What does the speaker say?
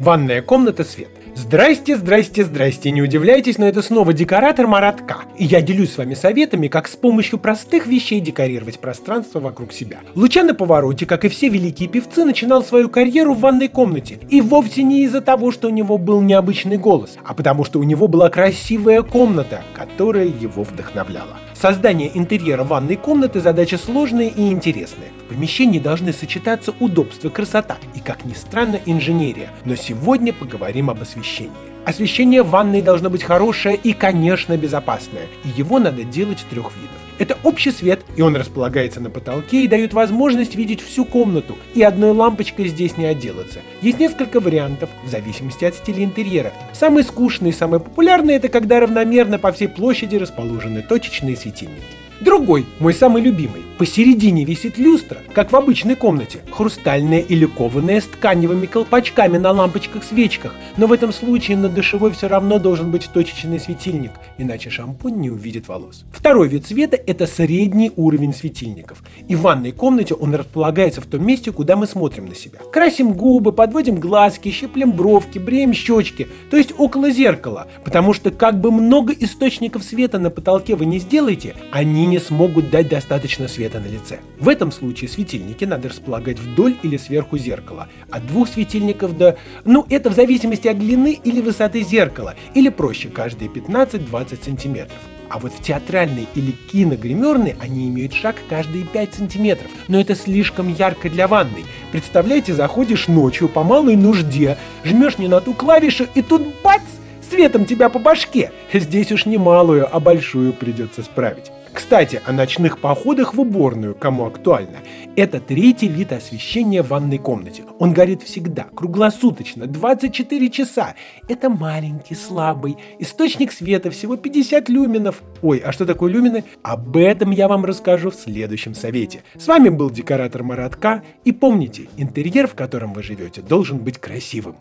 Ванная комната свет. Здрасте, здрасте, здрасте. Не удивляйтесь, но это снова декоратор Маратка. И я делюсь с вами советами, как с помощью простых вещей декорировать пространство вокруг себя. Лучано Повороте, как и все великие певцы, начинал свою карьеру в ванной комнате. И вовсе не из-за того, что у него был необычный голос, а потому что у него была красивая комната, которая его вдохновляла. Создание интерьера ванной комнаты – задача сложная и интересная. В помещении должны сочетаться удобство, красота и, как ни странно, инженерия. Но сегодня поговорим об освещении. Освещение в ванной должно быть хорошее и, конечно, безопасное. И его надо делать трех видов. Это общий свет, и он располагается на потолке и дает возможность видеть всю комнату, и одной лампочкой здесь не отделаться. Есть несколько вариантов, в зависимости от стиля интерьера. Самый скучный и самый популярный это когда равномерно по всей площади расположены точечные светильники. Другой, мой самый любимый. Посередине висит люстра, как в обычной комнате. Хрустальная или кованая с тканевыми колпачками на лампочках-свечках. Но в этом случае на душевой все равно должен быть точечный светильник, иначе шампунь не увидит волос. Второй вид света – это средний уровень светильников. И в ванной комнате он располагается в том месте, куда мы смотрим на себя. Красим губы, подводим глазки, щиплем бровки, бреем щечки, то есть около зеркала. Потому что как бы много источников света на потолке вы не сделаете, они не смогут дать достаточно света на лице. В этом случае светильники надо располагать вдоль или сверху зеркала. От двух светильников до... Ну, это в зависимости от длины или высоты зеркала. Или проще, каждые 15-20 сантиметров. А вот в театральной или киногримерной они имеют шаг каждые 5 сантиметров. Но это слишком ярко для ванной. Представляете, заходишь ночью по малой нужде, жмешь не на ту клавишу и тут бац! Светом тебя по башке. Здесь уж не малую, а большую придется справить. Кстати, о ночных походах в уборную, кому актуально. Это третий вид освещения в ванной комнате. Он горит всегда, круглосуточно, 24 часа. Это маленький, слабый, источник света, всего 50 люминов. Ой, а что такое люмины? Об этом я вам расскажу в следующем совете. С вами был декоратор Маратка. И помните, интерьер, в котором вы живете, должен быть красивым.